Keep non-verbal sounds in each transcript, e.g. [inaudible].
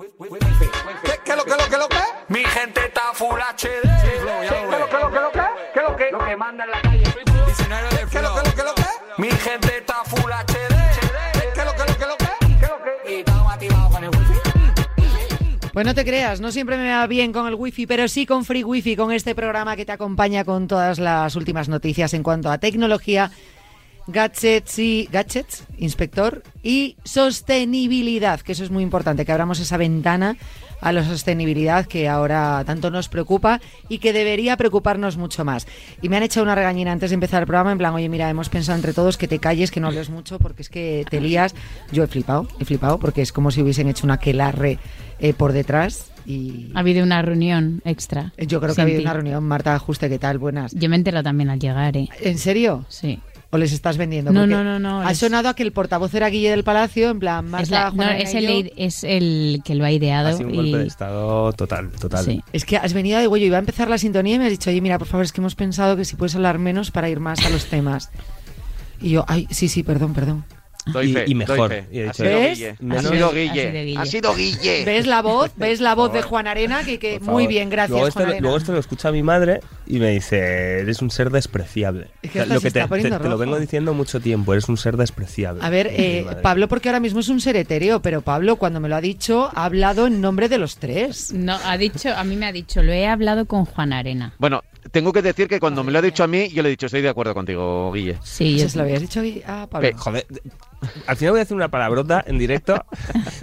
¿Qué, qué lo que lo que lo que? Mi gente está full HD. ¿Qué lo que lo que lo que? ¿Qué lo que? Lo que manda en la calle. 19 de ¿Qué lo que lo que lo que? Mi gente está full HD. ¿Qué lo que lo que lo que? ¿Qué lo que? Y estamos activados con el wifi. Pues no te creas, no siempre me va bien con el wifi, pero sí con Free Wifi, con este programa que te acompaña con todas las últimas noticias en cuanto a tecnología, gadgets y gadgets, inspector, y sostenibilidad, que eso es muy importante, que abramos esa ventana a la sostenibilidad que ahora tanto nos preocupa y que debería preocuparnos mucho más. Y me han echado una regañina antes de empezar el programa en plan, oye, mira, hemos pensado entre todos que te calles, que no hables mucho, porque es que te lías. Yo he flipado, he flipado, porque es como si hubiesen hecho una quelarre eh, por detrás y... Ha habido una reunión extra. Yo creo que ha habido ti. una reunión. Marta Ajuste, ¿qué tal? Buenas. Yo me entero también al llegar, ¿eh? ¿En serio? Sí. ¿O les estás vendiendo? No, Porque no, no, no, Ha es- sonado a que el portavoz era Guille del Palacio, en plan, Es, Marta, la- no, es, y el, es el que lo ha ideado. Ha sido un y- golpe de estado total, total. Sí. Es que has venido de huello, iba a empezar la sintonía y me has dicho, oye, mira, por favor, es que hemos pensado que si puedes hablar menos para ir más a los temas. Y yo, ay, sí, sí, perdón, perdón. Doy Y- fe, y mejor. doy fe. Y he dicho, ¿Ves? Ha sido Ha sido Guille. Ha sido Guille. ¿Ves la voz? [laughs] ¿Ves la voz de Juan Arena? Que, que muy bien, gracias, Luego esto, Juan Arena. luego esto lo escucha mi madre y me dice, eres un ser despreciable. Es que O sea, hasta lo que te, está poniendo te- te lo vengo diciendo mucho tiempo, eres un ser despreciable. A ver, eh. Pablo, porque ahora mismo es un ser etéreo, pero Pablo, cuando me lo ha dicho, ha hablado en nombre de los tres. No, ha dicho, a mí me ha dicho, lo he hablado con Juan Arena. Bueno, tengo que decir que cuando me lo ha dicho a mí, yo le he dicho, estoy de acuerdo contigo, Guille. Sí, Eso yo se lo habías dicho a Pablo. Eh, joder, al final voy a hacer una palabrota en directo.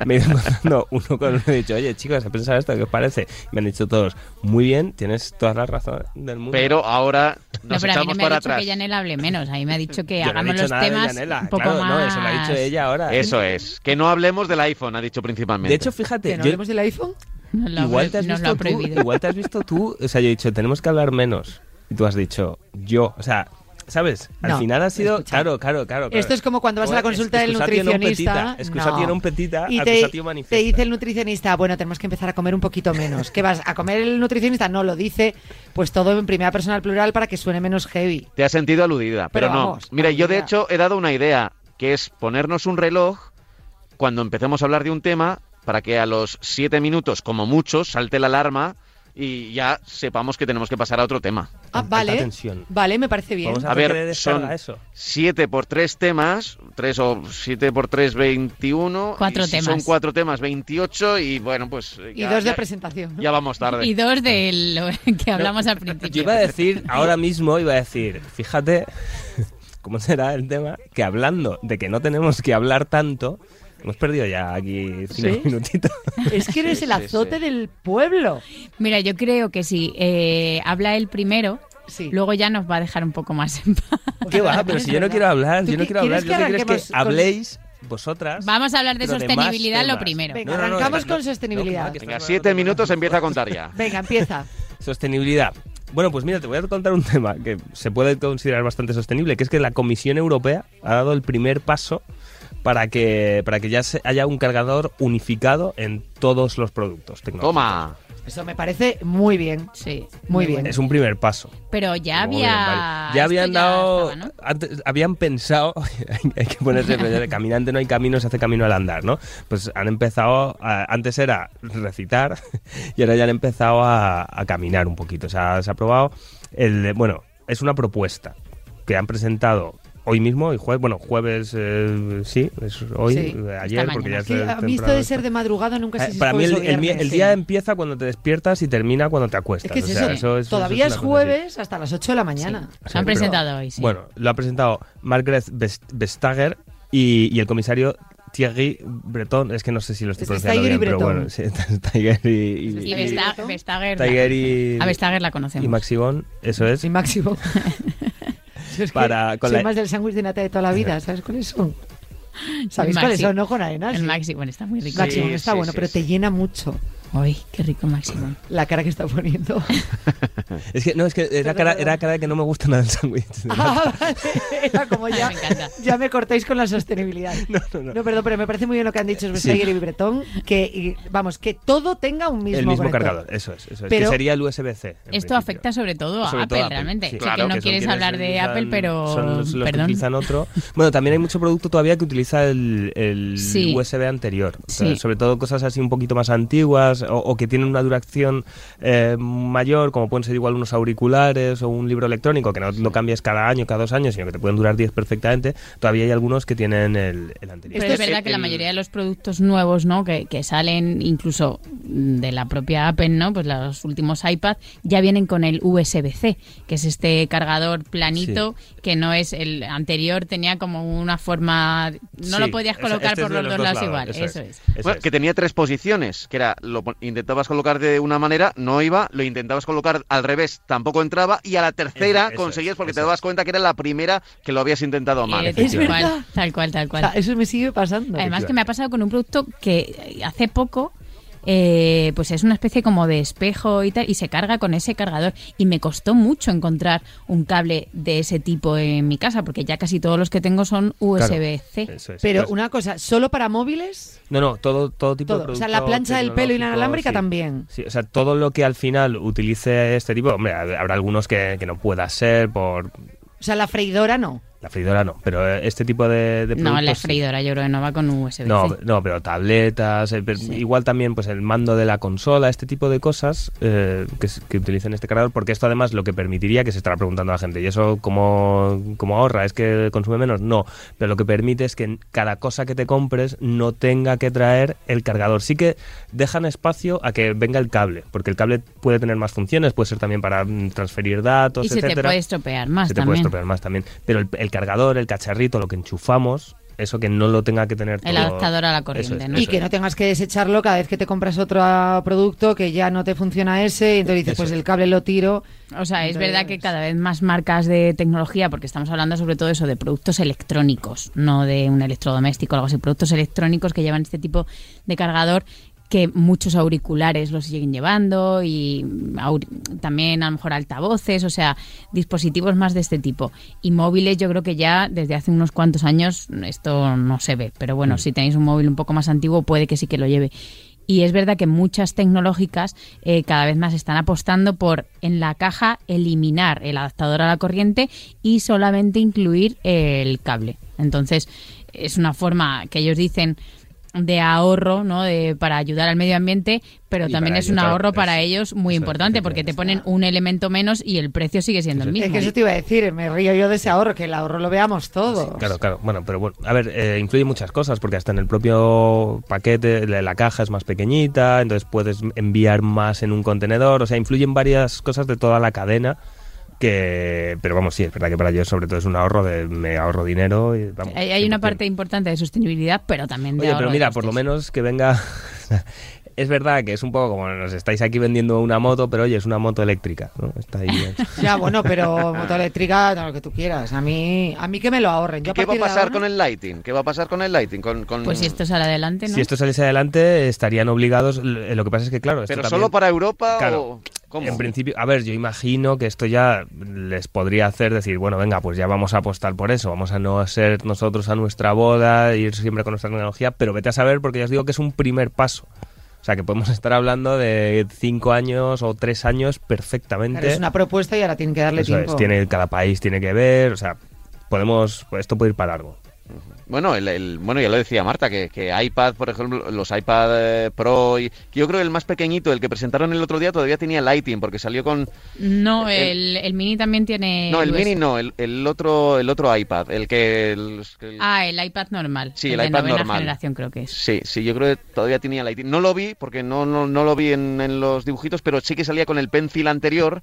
Me he ido encontrando uno con uno y he dicho, oye chicos, he pensado esto, ¿qué os parece? Me han dicho todos, muy bien, tienes toda la razón del mundo. Pero ahora No, nos pero a mí no echamos me ha dicho atrás. que Yanela hable menos. A mí me ha dicho que Yo no he hagamos dicho los nada de temas Yanela, un poco claro, más. no, eso lo ha dicho ella ahora. Eso es. Que no hablemos del iPhone, ha dicho principalmente. De hecho, fíjate, ¿Que no yo- hablemos del iPhone? Nos lo, ha igual te has lo visto tú, prohibido. igual te has visto tú, o sea, yo he dicho, tenemos que hablar menos. Y tú has dicho, yo, o sea, ¿sabes? Al No, final ha sido, escucha. claro, claro, claro. claro. Esto es como cuando vas a la consulta del nutricionista. petita, excusatio no. non petita, y te, te dice el nutricionista, bueno, tenemos que empezar a comer un poquito menos. ¿Qué vas a comer el nutricionista? No, lo dice pues todo en primera persona al plural para que suene menos heavy. Te has sentido aludida, pero, Pero no. vamos, Mira, yo de hecho he dado una idea, que es ponernos un reloj cuando empecemos a hablar de un tema para que a los siete minutos, como mucho, salte la alarma y ya sepamos que tenemos que pasar a otro tema. Ah, vale. Vale, me parece bien. Vamos a, A ver, son- eso. 7 por 3 temas, 3 o 7 por 3, 21. Cuatro y si temas. Son 4 temas, 28 y bueno, pues... Y dos de ya- presentación. Ya vamos tarde. Y dos de lo [laughs] que hablamos al Yo principio. iba a decir, ahora mismo iba a decir, fíjate [laughs] cómo será el tema, que hablando de que no tenemos que hablar tanto, hemos perdido ya aquí cinco ¿Sí? minutitos. Es que eres el sí, azote sí. del pueblo. Mira, yo creo que si eh, habla él primero, Sí. luego ya nos va a dejar un poco más en paz. ¿Qué va? Pero si yo no quiero hablar, ¿Tú yo no quiero hablar, yo que lo que quiero es que con- habléis vosotras. Vamos a hablar de sostenibilidad lo primero. Venga, No, no, no, arrancamos no, con no, sostenibilidad. Venga, estamos 7 hablando de minutos empieza a contar ya. [laughs] Venga, empieza. Sostenibilidad. Bueno, pues mira, te voy a contar un tema que se puede considerar bastante sostenible, que es que la Comisión Europea ha dado el primer paso para que, para que ya se- haya un cargador unificado en todos los productos tecnológicos. Toma. Eso me parece muy bien. Sí. Muy bien. Es un primer paso. Pero ya Muy había. vale. Ya habían ya dado. estaba, ¿no? antes- habían pensado. [laughs] hay que ponerse. de caminante no hay camino, se hace camino al andar, ¿no? Pues han empezado. a- antes era recitar [laughs] y ahora ya han empezado a, a caminar un poquito. O sea, se ha aprobado. El, bueno, es una propuesta que han presentado. Hoy mismo, y jueves, bueno, jueves eh, sí, es hoy, Sí, eh, ayer, porque ya es Que a mí esto de ser de madrugada nunca sé Eh, si Para es mí el, jueves o el mi- viernes, el sí. día empieza cuando te despiertas y termina cuando te acuestas. Es que es O sea, eso. eso es- Todavía eso es jueves hasta las 8 de la mañana. Lo han pero- presentado hoy, sí. Bueno, lo ha presentado Margaret Vest- Vestager y, y el comisario Thierry Breton. Es que no sé si lo estoy Es que es pronunciando bien, y pero Breton. bueno, sí, [laughs] Tiger y, y, y Vesta- Vestager. Tiger y, A Vestager la conocemos. y Maximón, eso es. Sí, máximo. [laughs] [laughs] Es Para- con soy la- más del sándwich de nata de toda la vida. [laughs] ¿Sabes cuáles son? ¿Sabéis cuáles son, no? Con arenas. El Maxi, bueno, está muy rico. Máximo, Sí, está sí, bueno, pero te llena mucho. Uy, qué rico Maximum. La cara que está poniendo. [laughs] Es que, no, es que era cara, era cara de que no me gusta nada el sándwich. [laughs] Ah, vale. Era como ya, Ay, me encanta. ya me cortáis con la sostenibilidad. [laughs] No, perdón, pero me parece muy bien lo que han dicho Svestager y Bretón, que y, vamos, que todo tenga un mismo el mismo conector. cargador, eso es. Eso es Pero- que sería el USB-C. Esto principio. afecta sobre todo a Sobre Apple, todo realmente. sí. Sé Claro, que no son quieres hablar de utilizan- Apple, pero son los, los que perdón. utilizan otro. Bueno, también hay mucho producto todavía que utiliza el, el Sí. USB anterior. O sea, Sí. Sobre todo cosas así un poquito más antiguas o, o que tienen una duración eh, mayor, como pueden ser igual unos auriculares o un libro electrónico, que no lo cambies cada año, cada dos años, sino que te pueden durar 10 perfectamente. Todavía hay algunos que tienen el, el anterior. Pero es verdad que la mayoría de los productos nuevos, ¿no? Que, que salen incluso de la propia Apple, ¿no? Pues los últimos iPad ya vienen con el USB-C, que es este cargador planito que no es el anterior, tenía como una forma... No Sí, lo podías colocar este por los dos lados igual. Eso, es. Eso Bueno, es. que tenía tres posiciones, que era, lo intentabas colocar de una manera, no iba, lo intentabas colocar al revés, tampoco entraba, y a la tercera Eso- eso conseguías es, porque te dabas cuenta que era la primera que lo habías intentado mal. Eh, Es tal cual, tal cual, tal O cual. sea, eso me sigue pasando. Además que me ha pasado con un producto que hace poco eh, pues es una especie como de espejo y tal y se carga con ese cargador y me costó mucho encontrar un cable de ese tipo en mi casa porque ya casi todos los que tengo son USB-C. Es. Pero Pues- una cosa, ¿solo para móviles? No, no, todo, todo tipo Todo. de O sea, la plancha del pelo y inalámbrica sí. también. Sí, o sea, todo lo que al final utilice este tipo, hombre, habrá algunos que, que no pueda ser por... O sea, la freidora no. La freidora no, pero eh, este tipo de, de No, la freidora yo creo que no va con USB-C. No, no, pero tabletas, eh, pero igual también pues el mando de la consola, este tipo de cosas eh, que, que utilicen este cargador, porque esto además lo que permitiría, que se estará preguntando la gente, ¿y eso cómo, cómo ahorra? ¿Es que consume menos? No, pero lo que permite es que cada cosa que te compres no tenga que traer el cargador. Sí que dejan espacio a que venga el cable, porque el cable puede tener más funciones, puede ser también para mm, transferir datos, y se te etcétera. puede estropear más Se te puede también. estropear más también. Pero el, el cargador, el cacharrito, lo que enchufamos, eso que no lo tenga que tener El todo- adaptador a la corriente, es, ¿no? Y que es. no tengas que desecharlo cada vez que te compras otro ah, producto que ya no te funciona ese y entonces dices, Eso pues es. el cable lo tiro. O sea, es verdad que cada vez más marcas de tecnología, porque estamos hablando sobre todo eso de productos electrónicos, no de un electrodoméstico o algo así, productos electrónicos que llevan este tipo de cargador que muchos auriculares los siguen llevando y también a lo mejor altavoces, o sea, dispositivos más de este tipo. Y móviles yo creo que ya desde hace unos cuantos años esto no se ve, pero bueno, si tenéis un móvil un poco más antiguo puede que sí que lo lleve. Y es verdad que muchas tecnológicas eh, cada vez más están apostando por en la caja eliminar el adaptador a la corriente y solamente incluir el cable. Entonces es una forma que ellos dicen de ahorro, ¿no? De, para ayudar al medio ambiente, pero Y también es un ahorro para es- ellos muy importante porque te ponen un elemento menos y el precio sigue siendo el mismo. Es que eso te iba a decir, me río yo de ese ahorro, que el ahorro lo veamos todos. Claro, claro. Bueno, pero bueno, a ver, eh, influye muchas cosas, porque hasta en el propio paquete la, la caja es más pequeñita, entonces puedes enviar más en un contenedor, o sea, influyen varias cosas de toda la cadena. Que, pero vamos, sí, es verdad que para ellos sobre todo es un ahorro de me ahorro dinero. Y, vamos, Hay, hay una 100%. parte importante de sostenibilidad, pero también de Oye, pero mira, por lo menos que venga. [laughs] es verdad que es un poco como nos estáis aquí vendiendo una moto, pero oye, es una moto eléctrica, ¿no? Está ahí. [laughs] Ya, bueno, pero moto eléctrica, no, lo que tú quieras. A mí, a mí que me lo ahorren. Yo ¿Y qué va a pasar ahora- con el lighting? ¿Qué va a pasar con el lighting? Con, con- Pues si esto sale adelante, ¿no? Si esto saliese adelante, estarían obligados. l- Lo que pasa es que, claro. esto ¿Pero también- solo para Europa Claro. o cómo? En principio, a ver, yo imagino que esto ya les podría hacer decir, bueno, venga, pues ya vamos a apostar por eso, vamos a no ser nosotros a nuestra boda, ir siempre con nuestra tecnología, pero vete a saber porque ya os digo que es un primer paso. O sea, que podemos estar hablando de cinco años o tres años perfectamente. Claro, es una propuesta y ahora tienen que darle Eso tiempo. es, tiene, cada país tiene que ver, o sea, podemos, esto puede ir para largo. Bueno, el, el- bueno, ya lo decía Marta, que, que iPad, por ejemplo, los iPad eh, Pro, y, que yo creo que el más pequeñito, el que presentaron el otro día, todavía tenía Lighting, porque salió con... No, El- el, el mini también tiene. no, el USB. mini no, el, el otro el otro iPad, el que... Ah, el iPad normal. Sí, el de iPad normal. generación creo que es. Sí, sí, yo creo que todavía tenía Lighting. No lo vi, porque no, no, no lo vi en, en los dibujitos, pero sí que salía con el Pencil anterior,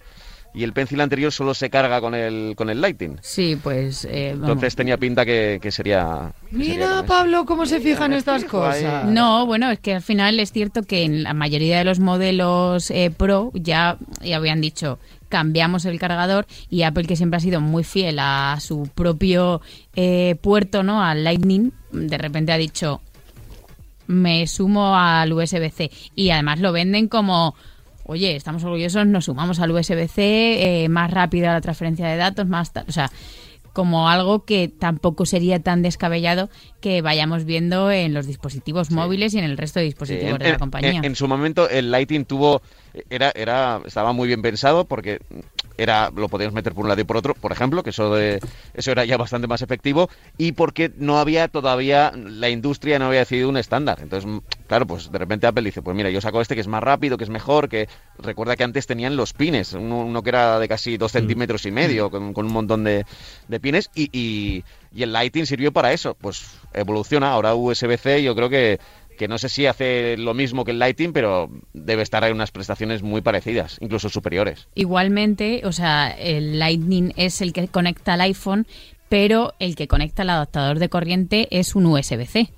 y el Pencil anterior solo se carga con el, con el Lighting. Sí, pues. eh, vamos. Entonces tenía pinta que, que sería... que Mira. Pablo, cómo se fijan estas ahí. cosas. No, bueno, es que al final es cierto que en la mayoría de los modelos eh, Pro ya, ya habían dicho cambiamos el cargador y Apple que siempre ha sido muy fiel a su propio eh, puerto, ¿no? Al Lightning, de repente ha dicho me sumo al USB-C. Y además lo venden como, oye, estamos orgullosos, nos sumamos al USB-C, eh, más rápida la transferencia de datos, más tal. O sea, como algo que tampoco sería tan descabellado que vayamos viendo en los dispositivos móviles y en el resto de dispositivos en, de la compañía. en- en su momento el Lighting tuvo era era estaba muy bien pensado porque era lo podíamos meter por un lado y por otro, por ejemplo, que eso de eso era ya bastante más efectivo y porque no había todavía la industria no había decidido un estándar. Entonces, mm, claro, pues de repente Apple dice, pues mira, yo saco este que es más rápido, que es mejor, que recuerda que antes tenían los pines, uno, uno que era de casi dos centímetros y medio, con, con un montón de, de pines y, y, y el Lighting sirvió para eso. Pues evoluciona, ahora USB-C yo creo que que no sé si hace lo mismo que el Lighting, pero debe estar en unas prestaciones muy parecidas, incluso superiores. Igualmente, o sea, el Lightning es el que conecta al iPhone, pero el que conecta al adaptador de corriente es un USB-C.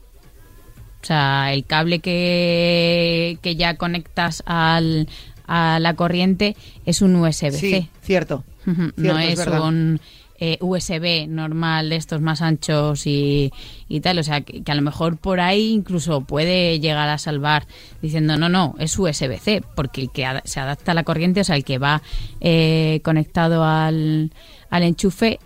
O sea, el cable que, que ya conectas al, a la corriente es un USB-C. Sí, cierto. Cierto, no es un eh, USB normal de estos más anchos y, y tal. O sea, que, que a lo mejor por ahí incluso puede llegar a salvar diciendo, no, no, es USB-C, porque el que ad- se adapta a la corriente, o sea, el que va eh, conectado al, al enchufe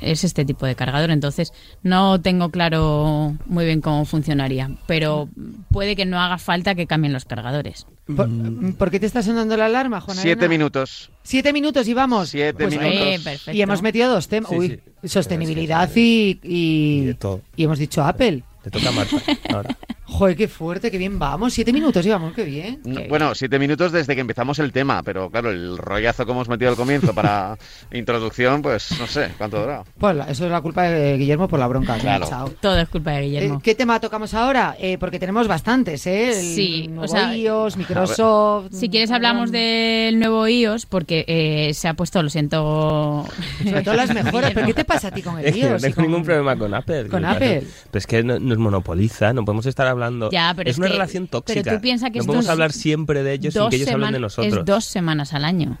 es este tipo de cargador. Entonces, no tengo claro muy bien cómo funcionaría, pero puede que no haga falta que cambien los cargadores. ¿Por, por qué te está sonando la alarma, Juana? Siete minutos. Siete minutos y vamos. Siete Pues, minutos. eh, perfecto. Y hemos metido dos temas. Sí, Uy, sí. sostenibilidad y, y, Y de todo. y hemos dicho Apple. Te toca a Marta ahora. [laughs] Joder, qué fuerte, qué bien vamos. Siete minutos y vamos, qué bien. No, Bueno, siete minutos desde que empezamos el tema, pero claro, el rollazo que hemos metido al comienzo para [laughs] introducción, pues no sé cuánto dura. Pues eso es la culpa de Guillermo por la bronca. que me ha Claro. Todo es culpa de Guillermo. Eh, ¿Qué tema tocamos ahora? Eh, porque tenemos bastantes, ¿eh? El Sí, o nuevo sea, iOS, Microsoft. Si quieres hablamos del nuevo iOS porque eh, se ha puesto, lo siento. Sobre todo las mejoras. ¿Pero qué te pasa a ti con el Es que no iOS? y tengo ningún problema con Apple. con Apple. Pero es que no- nos monopoliza, no podemos estar hablando. Ya, pero es, es una que- relación pero tóxica. tú piensa que no podemos hablar siempre de ellos sin que ellos hablen de nosotros. Es dos semanas al año.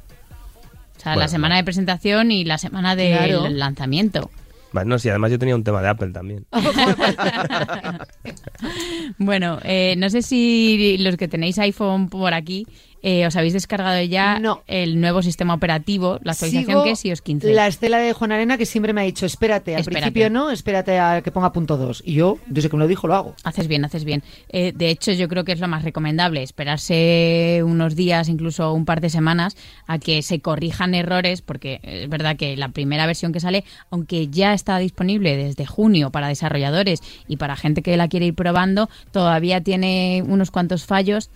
O sea, la Bueno, semana no. de presentación y la semana del Claro. lanzamiento. No, sí, además yo tenía un tema de Apple también. [laughs] Bueno, eh, no sé si los que tenéis iPhone por aquí eh, os habéis descargado ya No. el nuevo sistema operativo, la actualización Sigo que es iOS 15. La estela de Juan Arena que siempre me ha dicho, espérate, al Espérate. principio no, espérate a que ponga punto 2. Y yo, desde que me lo dijo, lo hago. Haces bien, haces bien. Eh, de hecho, yo creo que es lo más recomendable, esperarse unos días, incluso un par de semanas, a que se corrijan errores, porque es verdad que la primera versión que sale, aunque ya está disponible desde junio para desarrolladores y para gente que la quiere ir probando, todavía tiene unos cuantos fallos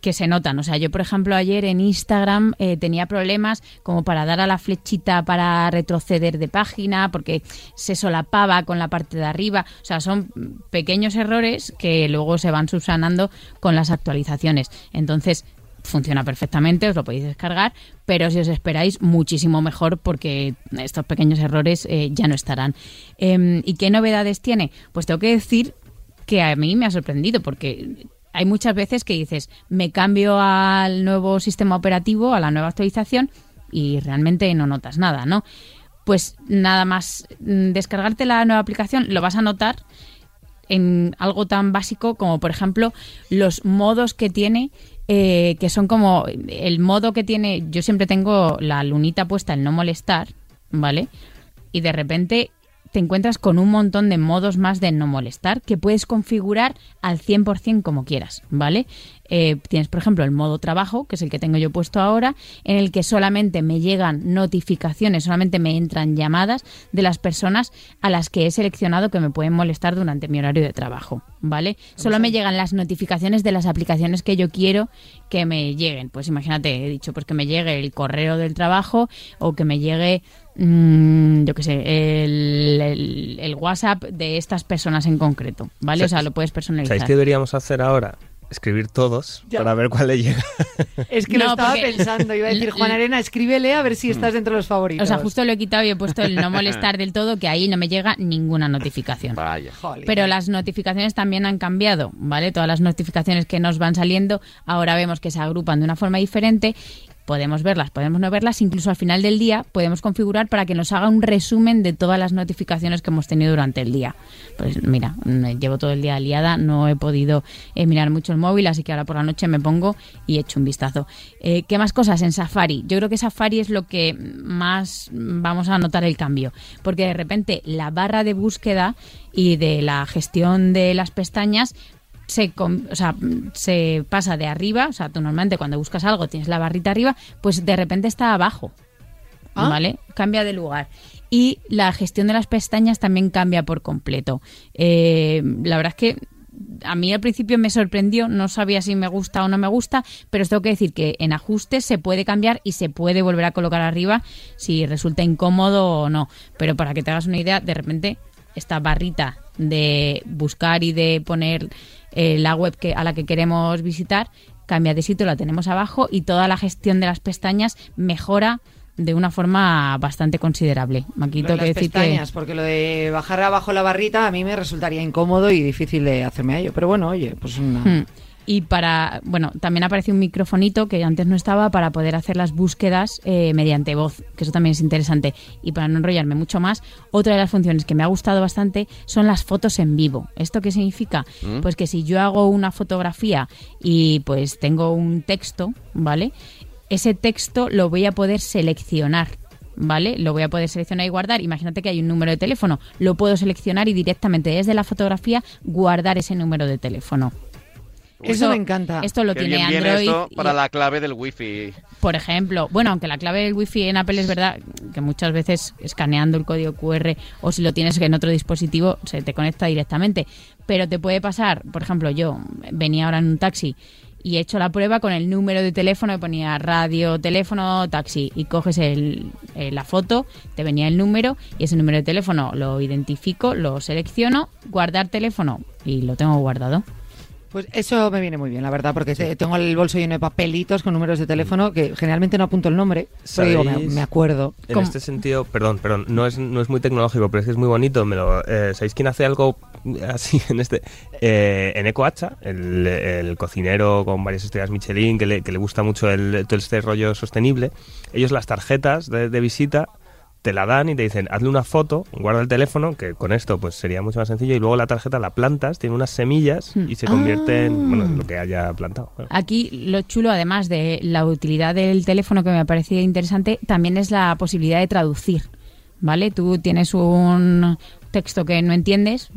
que se notan. O sea, yo, por ejemplo, ayer en Instagram eh, tenía problemas como para dar a la flechita para retroceder de página, porque se solapaba con la parte de arriba. O sea, son pequeños errores que luego se van subsanando con las actualizaciones. Entonces, funciona perfectamente, os lo podéis descargar, pero si os esperáis, muchísimo mejor porque estos pequeños errores eh, ya no estarán. Em, ¿Y qué novedades tiene? Pues tengo que decir que a mí me ha sorprendido porque hay muchas veces que dices, me cambio al nuevo sistema operativo, a la nueva actualización y realmente no notas nada, ¿no? Pues nada más mm, descargarte la nueva aplicación lo vas a notar en algo tan básico como por ejemplo los modos que tiene eh, que son como el modo que tiene yo siempre tengo la lunita puesta en no molestar vale y de repente te encuentras con un montón de modos más de no molestar que puedes configurar al 100% como quieras, ¿vale? Eh, tienes, por ejemplo, el modo trabajo, que es el que tengo yo puesto ahora, en el que solamente me llegan notificaciones, solamente me entran llamadas de las personas a las que he seleccionado que me pueden molestar durante mi horario de trabajo, ¿vale? Solo me llegan las notificaciones de las aplicaciones que yo quiero que me lleguen. Pues imagínate, he dicho, pues que me llegue el correo del trabajo o que me llegue yo qué sé, el, el- el WhatsApp de estas personas en concreto, ¿vale? O sea, lo puedes personalizar. ¿Sabéis qué deberíamos hacer ahora? Escribir todos Ya. para ver cuál le llega. [laughs] Es que lo estaba pensando. Iba a decir, [laughs] Juan Arena, escríbele a ver si estás dentro de los favoritos. O sea, justo lo he quitado y he puesto el no molestar del todo, que ahí no me llega ninguna notificación. Vaya. Pero las notificaciones también han cambiado, ¿vale? Todas las notificaciones que nos van saliendo, ahora vemos que se agrupan de una forma diferente podemos verlas, podemos no verlas, incluso al final del día podemos configurar para que nos haga un resumen de todas las notificaciones que hemos tenido durante el día. Pues mira, llevo todo el día liada, no he podido eh, mirar mucho el móvil, así que ahora por la noche me pongo y echo un vistazo. Eh, ¿Qué más cosas en Safari? Yo creo que Safari es lo que más vamos a notar el cambio, porque de repente la barra de búsqueda y de la gestión de las pestañas se, o sea, se pasa de arriba, o sea, tú normalmente cuando buscas algo tienes la barrita arriba, pues de repente está abajo, Ah. ¿vale? Cambia de lugar. Y la gestión de las pestañas también cambia por completo. Eh, la verdad es que a mí al principio me sorprendió, no sabía si me gusta o no me gusta, pero os tengo que decir que en ajustes se puede cambiar y se puede volver a colocar arriba si resulta incómodo o no. Pero para que te hagas una idea, de repente esta barrita de buscar y de poner eh, la web que, a la que queremos visitar cambia de sitio, la tenemos abajo y toda la gestión de las pestañas mejora de una forma bastante considerable. Aquí Lo de tengo que las decir pestañas, que porque lo de bajar abajo la barrita a mí me resultaría incómodo y difícil de hacerme a ello. Pero bueno, oye, pues una... Mm. Y para, bueno, también aparece un microfonito que antes no estaba para poder hacer las búsquedas eh, mediante voz, que eso también es interesante. Y para no enrollarme mucho más, otra de las funciones que me ha gustado bastante son las fotos en vivo. ¿Esto qué significa? Pues que si yo hago una fotografía y pues tengo un texto, ¿vale? Ese texto lo voy a poder seleccionar. ¿Vale? Lo voy a poder seleccionar y guardar. Imagínate que hay un número de teléfono. Lo puedo seleccionar y directamente desde la fotografía guardar ese número de teléfono. Eso me encanta. Esto lo Qué tiene bien viene Android. esto y- para la clave del wifi. Por ejemplo, bueno, aunque la clave del wifi en Apple es verdad que muchas veces escaneando el código QR o si lo tienes en otro dispositivo se te conecta directamente. Pero te puede pasar, por ejemplo, yo venía ahora en un taxi y he hecho la prueba con el número de teléfono, que ponía radio, teléfono, taxi, y coges el, eh, la foto, te venía el número y ese número de teléfono lo identifico, lo selecciono, guardar teléfono y lo tengo guardado. Pues eso me viene muy bien, la verdad, porque te- tengo el bolso lleno de papelitos con números de teléfono que generalmente no apunto el nombre, pero digo, me, acuerdo. En ¿Cómo? este sentido, perdón, perdón, no es, no es muy tecnológico, pero es que es muy bonito. Me lo, eh, ¿Sabéis quién hace algo así en este? Eh, en Ecoacha, el, el cocinero con varias estrellas Michelin, que le, que le gusta mucho el, todo este rollo sostenible. Ellos las tarjetas de, de visita te la dan y te dicen, hazle una foto, guarda el teléfono, que con esto pues sería mucho más sencillo, y luego la tarjeta la plantas, tiene unas semillas y se convierte en bueno, en lo que haya plantado. Claro. Aquí lo chulo, además de la utilidad del teléfono que me parecía interesante, también es la posibilidad de traducir. ¿Vale? Tú tienes un texto que no entiendes,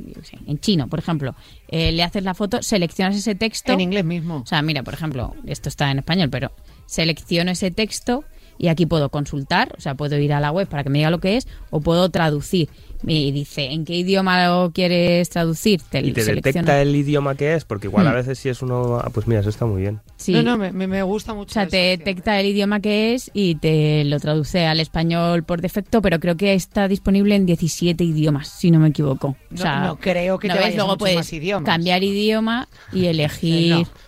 en chino, por ejemplo, eh, le haces la foto, seleccionas ese texto. En inglés mismo. O sea, mira, por ejemplo, esto está en español, pero selecciono ese texto y aquí puedo consultar, o sea, puedo ir a la web para que me diga lo que es, o puedo traducir. Y dice, ¿en qué idioma lo quieres traducir? Te Y te detecta el idioma que es, porque igual a Hmm. veces si es uno, ah, pues mira, eso está muy bien. Sí. No, no, me, me- gusta mucho. O sea, te detecta el idioma que es y te lo traduce al español por defecto, pero creo que está disponible en 17 idiomas, si no me equivoco. O No- sea, no creo que te ves? vayas a Luego puedes más idiomas. cambiar idioma y [laughs] elegir... no.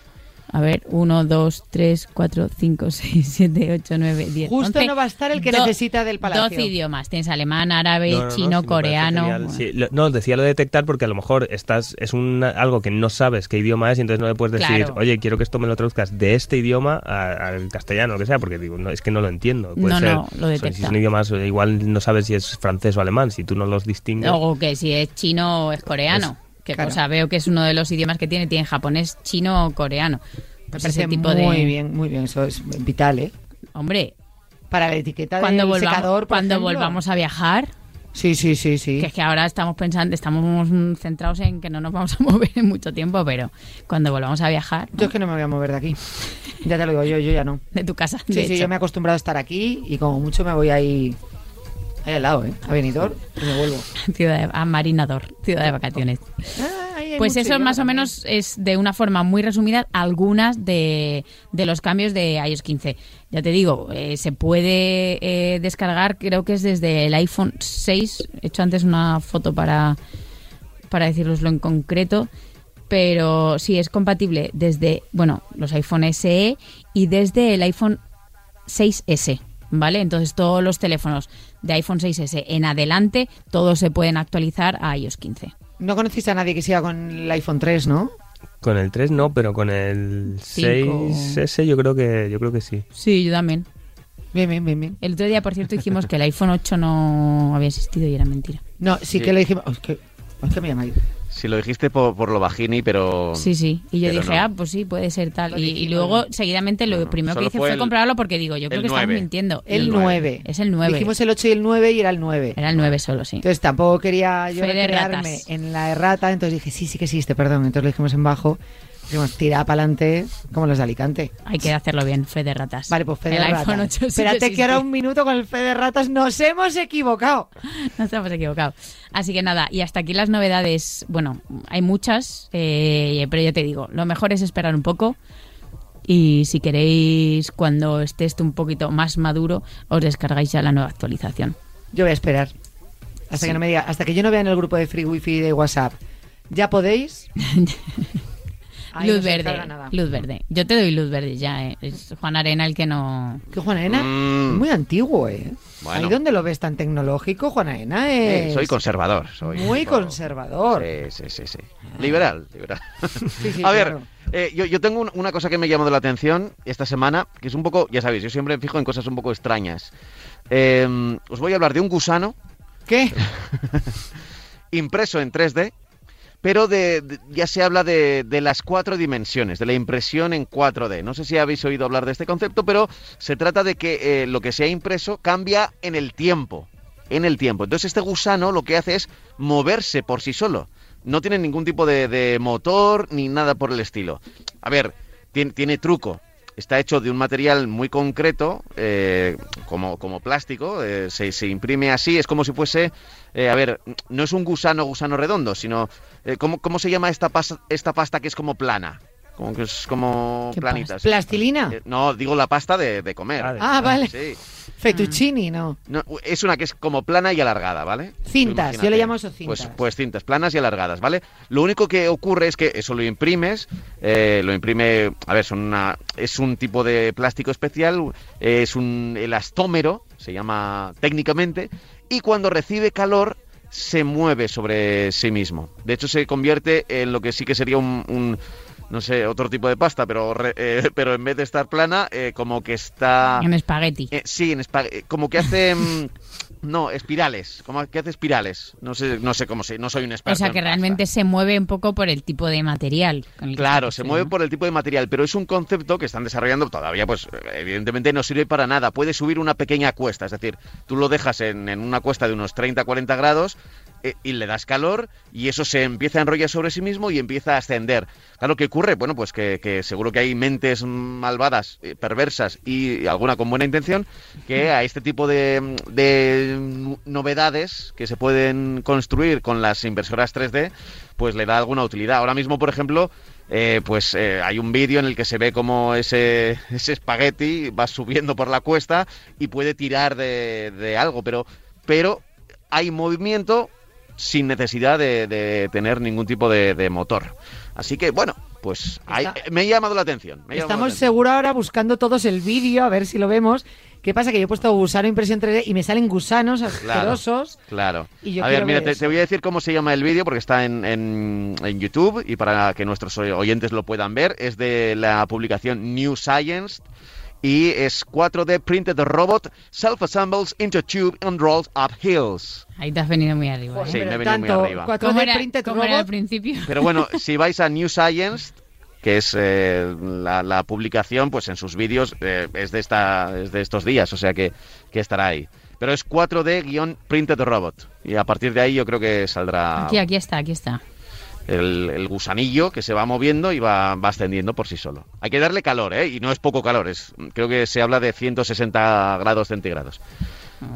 A ver, 1, 2, 3, 4, 5, 6, 7, 8, 9, 10. Justo 11. no va a estar el que Do- necesita del palacio. 12 idiomas. Tienes alemán, árabe, No, no, no, chino, sí, me parece coreano. genial. Sí, lo- no, decía lo de detectar porque a lo mejor estás es un, algo que no sabes qué idioma es y entonces no le puedes decir, Claro. oye, quiero que esto me lo traduzcas de este idioma al castellano, lo que sea, porque digo, no, es que no lo entiendo. Puede No, ser, no, lo o sea, detecta. Si son idiomas, eh, igual no sabes si es francés o alemán, si tú no los distingues. O que si es chino o es coreano. Que, claro. O sea, veo que es uno de los idiomas que tiene. Tiene japonés, chino o coreano. Pues ese tipo muy de... bien, muy bien. Eso es vital, ¿eh? Hombre, Para la etiqueta cuando, del volvamos, secador, por cuando ejemplo. volvamos a viajar, Sí, sí, sí, sí. que es que ahora estamos pensando, estamos centrados en que no nos vamos a [laughs] mover en mucho tiempo, pero cuando volvamos a viajar, Yo es que no me voy a mover de aquí. Ya te lo digo yo, yo ya no. [laughs] de tu casa. Sí, sí, hecho. yo me he acostumbrado a estar aquí y como mucho me voy ahí, ahí al lado, ¿eh? A Benidorm y me vuelvo. [laughs] Ciudad de, a Marinador, ciudad de vacaciones. Ah, Pues eso más o menos es de una forma muy resumida algunas de, de los cambios de iOS 15. Ya te digo, eh, se puede eh, descargar, creo que es desde el iPhone 6. He hecho antes una foto para, para deciroslo en concreto. Pero sí, es compatible desde, bueno, los iPhone SE y desde el iPhone 6S, ¿vale? Entonces todos los teléfonos de iPhone 6S en adelante, todos se pueden actualizar a iOS 15. No conocéis a nadie que siga con el iPhone 3, ¿no? Con el 3 no, pero con el Cinco. 6S yo creo que yo creo que sí. Sí, yo también. Bien, bien, bien, bien. El otro día, por cierto, dijimos que el iPhone 8 no había existido y era mentira. No, sí, Sí. que le dijimos... oh, es que, es que me llama Si lo dijiste por, por lo bajini, pero... Sí, sí. Y yo dije, no. ah, pues sí, puede ser tal. Y, y luego, seguidamente, lo No, primero que hice fue el- comprobarlo porque digo, yo creo que estamos 9. mintiendo. El El 9. Es el 9. Dijimos el 8 y el 9 y era el 9. Era el 9 solo, sí. Entonces tampoco quería yo ratas. en la errata, entonces dije, sí, sí que existe, perdón. Entonces lo dijimos en bajo, dijimos, tira para adelante, como los de Alicante. Hay que hacerlo bien, fe de ratas. Vale, pues fe de el ratas. iPhone 8 sí Espérate que, existe. ahora un minuto con el fe de ratas nos hemos equivocado. [laughs] No estamos equivocados. Así que nada, y hasta aquí las novedades. Bueno, hay muchas, eh, pero ya te digo, lo mejor es esperar un poco. Y si queréis, cuando esté esto un poquito más maduro, os descargáis ya la nueva actualización. Yo voy a esperar. Hasta que no me diga, hasta que yo no vea en el grupo de Free Wifi de WhatsApp. ¿Ya podéis? [laughs] Ahí luz verde, nada. luz verde. Yo te doy luz verde ya, eh. Es Juan Arena el que no... ¿Qué Juan Arena? Mm. Muy antiguo, ¿eh? Bueno. Ahí donde lo ves tan tecnológico, Juan Arena Eh, es... soy conservador. Soy Muy poco- conservador. Sí, sí, sí, sí. Liberal, liberal. Sí, [laughs] sí, a ver, claro. eh, yo, yo tengo un- una cosa que me ha llamado la atención esta semana, que es un poco, ya sabéis, yo siempre me fijo en cosas un poco extrañas. Eh, os voy a hablar de un gusano ¿Qué? [laughs] impreso en 3D, pero de, ya se habla de, de las cuatro dimensiones, de la impresión en 4D. No sé si habéis oído hablar de este concepto, pero se trata de que eh, lo que se ha impreso cambia en el tiempo. En el tiempo. Entonces este gusano lo que hace es moverse por sí solo. No tiene ningún tipo de, de motor ni nada por el estilo. A ver, tiene, tiene truco. Está hecho de un material muy concreto, eh, como, como plástico, eh, se, se imprime así, es como si fuese, eh, a ver, no es un gusano gusano redondo, sino, eh, ¿cómo, ¿cómo se llama esta, pas- esta pasta que es como plana? Como que es como ¿Qué planitas. ¿Plastilina? Eh, no, digo la pasta de, de comer. Ah, de- Ah, vale. Sí. Fettuccini, ¿no? No, es una que es como plana y alargada, ¿vale? Cintas, yo le llamo eso cintas. Pues, pues cintas planas y alargadas, ¿vale? Lo único que ocurre es que eso lo imprimes, eh, lo imprime, a ver, son una, es un tipo de plástico especial, eh, es un elastómero, se llama técnicamente, y cuando recibe calor se mueve sobre sí mismo. De hecho, se convierte en lo que sí que sería un, un, no sé, otro tipo de pasta, pero, re- eh, [laughs] pero en vez de estar plana, eh, como que está... En espagueti. Eh, sí, en espa- eh, como que hace... mm, [laughs] no, espirales. Como que hace espirales. No sé, no sé cómo se... No soy un experto O sea que pasta. realmente se mueve un poco por el tipo de material. Claro, se mueve por el tipo de material, pero es un concepto que están desarrollando todavía, pues evidentemente no sirve para nada. Puede subir una pequeña cuesta, es decir, tú lo dejas en, en una cuesta de unos 30-40 grados eh, y le das calor y eso se empieza a enrollar sobre sí mismo y empieza a ascender. Claro, ¿qué ocurre? Bueno, pues que, que seguro que hay mentes malvadas, eh, perversas y alguna con buena intención que a este tipo de, de novedades que se pueden construir con las impresoras 3D, pues le da alguna utilidad. Ahora mismo, por ejemplo, eh, pues eh, hay un vídeo en el que se ve como ese, [laughs] ese espagueti va subiendo por la cuesta y puede tirar de, de algo, pero, pero hay movimiento sin necesidad de, de tener ningún tipo de, de motor. Así que, bueno, pues hay- me ha llamado la atención. me Estamos atención. seguro ahora buscando todos el vídeo, a ver si lo vemos. ¿Qué pasa? Que yo he puesto gusano impresión 3D y me salen gusanos Claro. asquerosos. Claro. Y yo a ver, mira, ver te, voy a decir cómo se llama el vídeo porque está en, en- en YouTube y para que nuestros oyentes lo puedan ver. Es de la publicación New Science y es 4D Printed Robot Self-Assembles into Tube and Rolls Up Hills. Ahí te has venido muy arriba. Sí, ¿eh? me he Pero venido muy arriba. 4D ¿Cómo era, printed cómo era al robot. principio? [laughs] Pero bueno, si vais a New Science, que es eh, la, la publicación, pues en sus vídeos eh, es, de esta, es de estos días, o sea que, que estará ahí. Pero es 4D-Printed Robot. Y a partir de ahí yo creo que saldrá Aquí, aquí está, aquí está. El, el gusanillo que se va moviendo y va, va ascendiendo por sí solo. Hay que darle calor, ¿eh? Y no es poco calor, es, creo que se habla de 160 grados centígrados.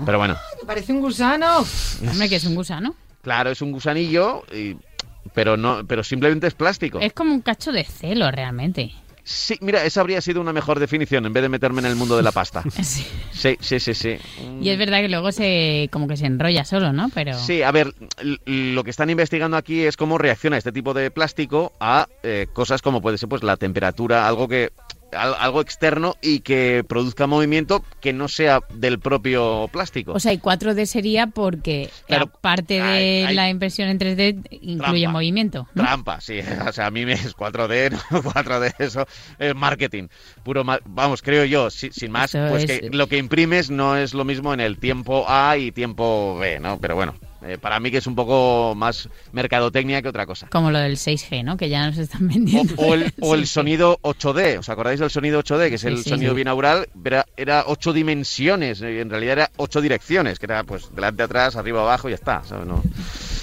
Pero bueno, Parece un gusano. Hombre, que es un gusano. claro, es un gusanillo, y- pero, no, pero simplemente es plástico. Es como un cacho de celo, realmente. Sí, mira, esa habría sido una mejor definición en vez de meterme en el mundo de la pasta. [laughs] Sí. Sí, sí, sí, sí. Y es verdad que luego se como que se enrolla solo, ¿no? Pero Sí, a ver, lo que están investigando aquí es cómo reacciona este tipo de plástico a eh, cosas como puede ser pues la temperatura, algo que algo externo y que produzca movimiento que no sea del propio plástico. O sea, y 4D sería porque Claro, aparte de hay- la impresión en 3D incluye Trampa. movimiento. ¿no? Trampa, sí. [laughs] O sea, a mí me es 4D, [laughs] no 4D, eso es marketing. Puro, ma- vamos, creo yo, si- sin más, Eso pues es- que lo que imprimes no es lo mismo en el tiempo A y tiempo B, ¿no? Pero bueno, eh, para mí que es un poco más mercadotecnia que otra cosa. Como lo del 6G, ¿no? Que ya nos están vendiendo. o el, [laughs] o el Sí. sonido 8D, ¿os acordáis del sonido 8D? Que es el sí. sonido Sí. binaural, era, era ocho dimensiones, eh, en realidad era ocho direcciones, que era pues delante, atrás, arriba, abajo y ya está, ¿sabes? No.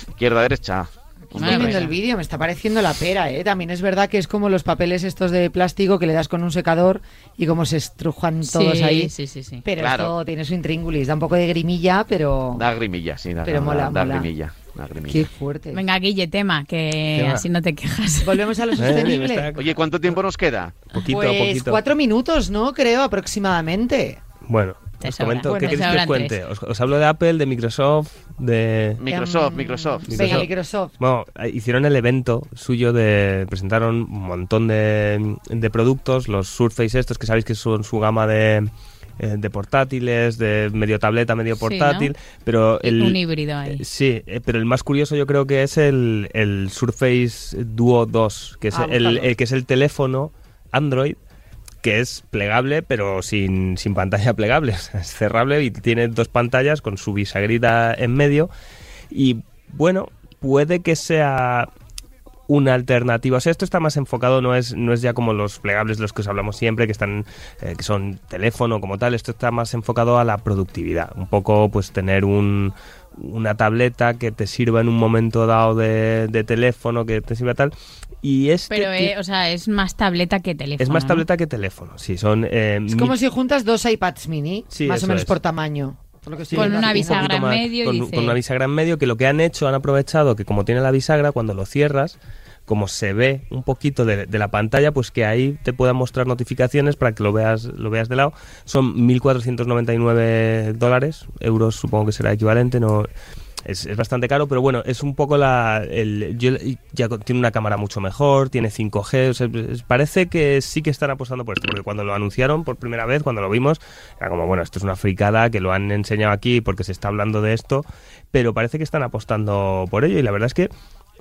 Izquierda, derecha. Estoy viendo el vídeo, me está pareciendo la pera, ¿eh? También es verdad que es como los papeles estos de plástico que le das con un secador y como se estrujan todos sí, ahí. Sí, sí, sí. Pero Claro. esto tiene su intríngulis, da un poco de grimilla, pero... Da grimilla, sí, da, Pero da- mola, da mola. grimilla. da grimilla. Qué fuerte. Venga, Guille, tema, que Tema. así no te quejas. [laughs] Volvemos a lo Eh, sostenible. Oye, ¿cuánto tiempo nos queda? Poquito a pues poquito. cuatro minutos, ¿no? Creo, aproximadamente. Bueno, Te os sobra. comento, Bueno, ¿qué queréis que os cuente? Os, os hablo de Apple, de Microsoft, de... Microsoft, Em, Microsoft. Venga, Microsoft. Microsoft. Bueno, eh, hicieron el evento suyo de... presentaron un montón de, de productos, los Surface estos, que sabéis que son su gama de, eh, de portátiles, de medio tableta, medio Sí, portátil, ¿no? pero el... Un híbrido ahí. Eh, Sí, eh, pero el más curioso yo creo que es el, el Surface Duo 2, que es, Ah, el que es el teléfono Android que es plegable pero sin, sin pantalla plegable, [laughs] es cerrable y tiene dos pantallas con su bisagrita en medio y bueno, puede que sea una alternativa. O sea, esto está más enfocado, no es, no es ya como los plegables de los que os hablamos siempre, que están, eh, que son teléfono como tal. Esto está más enfocado a la productividad. Un poco, pues, tener un, una tableta que te sirva en un momento dado de, de teléfono, que te sirva tal. Y este Pero, ti- eh, o sea, es más tableta que teléfono. es más ¿no? tableta que teléfono. Sí, son. eh, Es como si juntas dos iPads mini, Sí, más o menos es. por tamaño. por lo que estoy Con una bisagra en medio con, dice- con una bisagra en medio que lo que han hecho han aprovechado que como tiene la bisagra cuando lo cierras como se ve un poquito de, de la pantalla pues que ahí te puedan mostrar notificaciones para que lo veas lo veas de lado son 1.499 dólares euros supongo que será equivalente no es, es bastante caro, pero bueno, es un poco la. El, yo- ya tiene una cámara mucho mejor, tiene 5G. o sea, es- parece que sí que están apostando por esto, porque cuando lo anunciaron por primera vez, cuando lo vimos, era como, bueno, esto es una fricada que lo han enseñado aquí porque se está hablando de esto, pero parece que están apostando por ello y la verdad es que.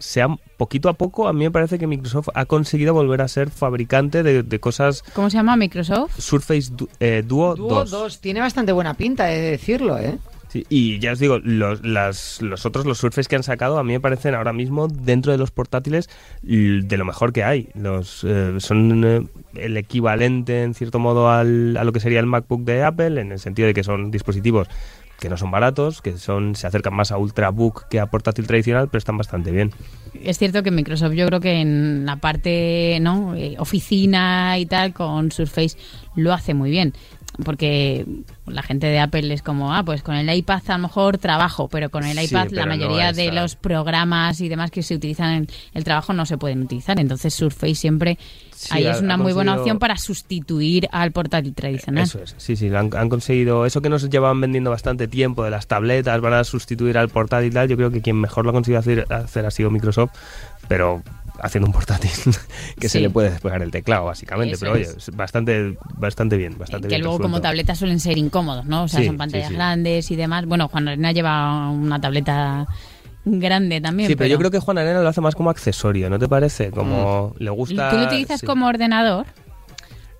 Sea poquito a poco, a mí me parece que Microsoft ha conseguido volver a ser fabricante de, de cosas ¿Cómo se llama Microsoft? Surface Du- eh, Duo, Duo 2. 2. Tiene bastante buena pinta, de decirlo, ¿eh? Sí, y ya os digo, los, las- los otros, los Surface que han sacado, a mí me parecen ahora mismo, dentro de los portátiles, de lo mejor que hay. Los eh, Son eh, el equivalente, en cierto modo, al, a lo que sería el MacBook de Apple, en el sentido de que son dispositivos que no son baratos, que son se acercan más a Ultrabook que a portátil tradicional, pero están bastante bien. Es cierto que Microsoft yo creo que en la parte no Eh, oficina y tal con Surface lo hace muy bien porque la gente de Apple es como ah pues con el iPad a lo mejor trabajo pero con el iPad la mayoría de los programas y demás que se utilizan en el trabajo no se pueden utilizar entonces Surface siempre Sí, ahí ha- es una muy buena opción para sustituir al portátil tradicional Eso es, sí, sí, han, han conseguido eso que nos llevaban vendiendo bastante tiempo de las tabletas, van a sustituir al portátil y tal. Yo creo que quien mejor lo ha conseguido hacer, hacer ha sido Microsoft, pero haciendo un portátil [laughs] que se le puede despegar el teclado, básicamente. Eso pero oye, es. bastante, bastante bien, bastante que bien. luego como tabletas suelen ser incómodos, ¿no? O sea, Sí, son pantallas sí. grandes y demás. Bueno, Juan Arena lleva una tableta grande también. Sí, pero, yo creo que Juan Arena lo hace más como accesorio, ¿no te parece? Como le gusta. ¿Tú lo utilizas sí. como ordenador?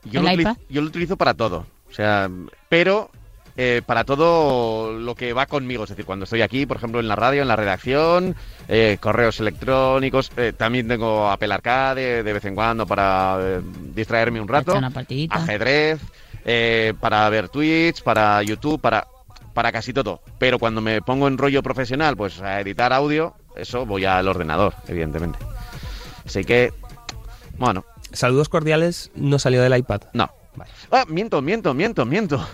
Yo ¿El lo, utilizo, yo lo utilizo para todo. O sea, pero eh, para todo lo que va conmigo. Es decir, cuando estoy aquí, por ejemplo, en la radio, en la redacción, eh, correos electrónicos. eh, también tengo Apple Arcade de vez en cuando para eh, distraerme un rato. Una partidita. Ajedrez, eh, para ver Twitch, para YouTube, para, para casi todo. Pero cuando me pongo en rollo profesional, pues a editar audio, eso voy al ordenador, evidentemente. Así que, bueno, Saludos cordiales no salió del iPad. no. Vale. Ah, miento, miento, miento, miento.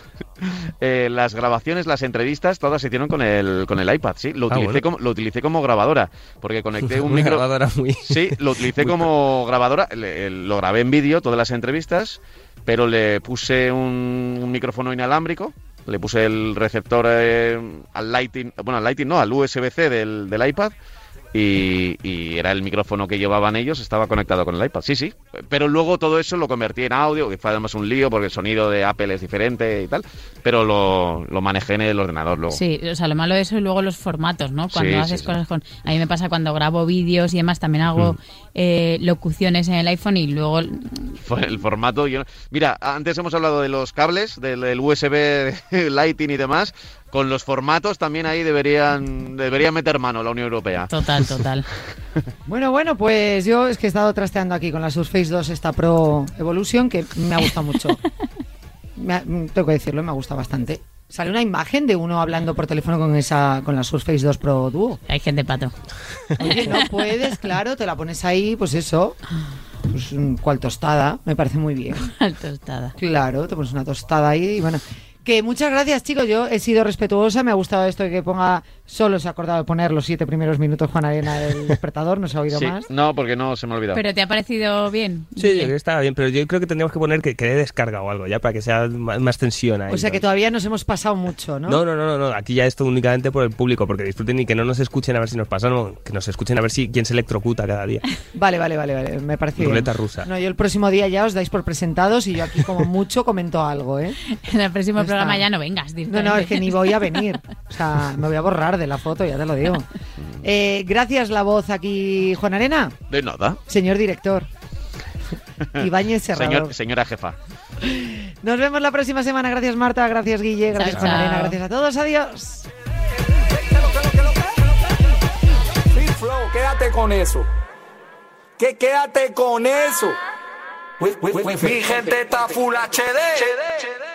Eh, las grabaciones, las entrevistas, todas se hicieron con el, con el iPad, sí. Lo Ah, utilicé, bueno. como, lo utilicé como grabadora, porque conecté un [laughs] Una micro... grabadora muy. Sí, lo utilicé como grabadora, le- lo grabé en vídeo, todas las entrevistas, pero le puse un, un micrófono inalámbrico, le puse el receptor eh, al Lighting, bueno, al Lighting no, al USB-C del, del iPad, y, y era el micrófono que llevaban ellos, estaba conectado con el iPad. Sí, sí. Pero luego todo eso lo convertí en audio, que fue además un lío porque el sonido de Apple es diferente y tal. Pero lo, lo manejé en el ordenador luego. Sí, o sea, lo malo de eso y luego los formatos, ¿no? Cuando Sí, haces sí, sí. cosas con... A mí me pasa cuando grabo vídeos y demás, también hago Mm. eh, locuciones en el iPhone y luego... El formato. Yo... Mira, antes hemos hablado de los cables, del, del USB [laughs] Lighting y demás. Con los formatos también ahí deberían, debería meter mano la Unión Europea. Total, total. [laughs] Bueno, bueno, pues yo es que he estado trasteando aquí con la Surface 2 esta Pro Evolution que me ha gustado mucho. [laughs] Me ha- mm, tengo que decirlo, me ha gustado bastante. Sale una imagen de uno hablando por teléfono con esa con la Surface 2 Pro Duo. Hay gente pato. Oye, no [laughs] puedes, claro, te la pones ahí, pues eso, pues mm, cual tostada, me parece muy bien. Tostada. Claro, te pones una tostada ahí y bueno. Que muchas gracias, chicos. Yo he sido respetuosa. Me ha gustado esto de que ponga. Solo se ha acordado de poner los siete primeros minutos Juan Arena del [laughs] despertador. No se ha oído Sí, más. no, porque no se me ha olvidado. ¿Pero te ha parecido bien? Sí, yo creo que estaba bien, pero yo creo que tendríamos que poner que, que dé descarga o algo, ya para que sea más, más tensión ahí. O sea que todavía nos hemos pasado mucho, ¿no? No, no, no, no, aquí ya esto únicamente por el público, porque disfruten y que no nos escuchen a ver si nos pasa, no, que nos escuchen a ver si quién se electrocuta cada día. [laughs] Vale, vale, vale, vale. Me parece bien. Ruleta rusa. No, yo el próximo día ya os dais por presentados y yo aquí como [laughs] mucho comento algo, ¿eh? En el próximo programa ya no vengas. No, no, es que ni voy a venir. O sea, [laughs] me voy a borrar de la foto, ya te lo digo. Eh, gracias la voz aquí, Juan Arena. De nada. Señor director. [laughs] Ibáñez Serrador. Señor, señora jefa. Nos vemos la próxima semana. Gracias Marta, gracias Guille, gracias Juan chao. Arena, gracias a todos. Adiós. Free flow, quédate con eso. Que quédate con eso. Mi gente está full HD.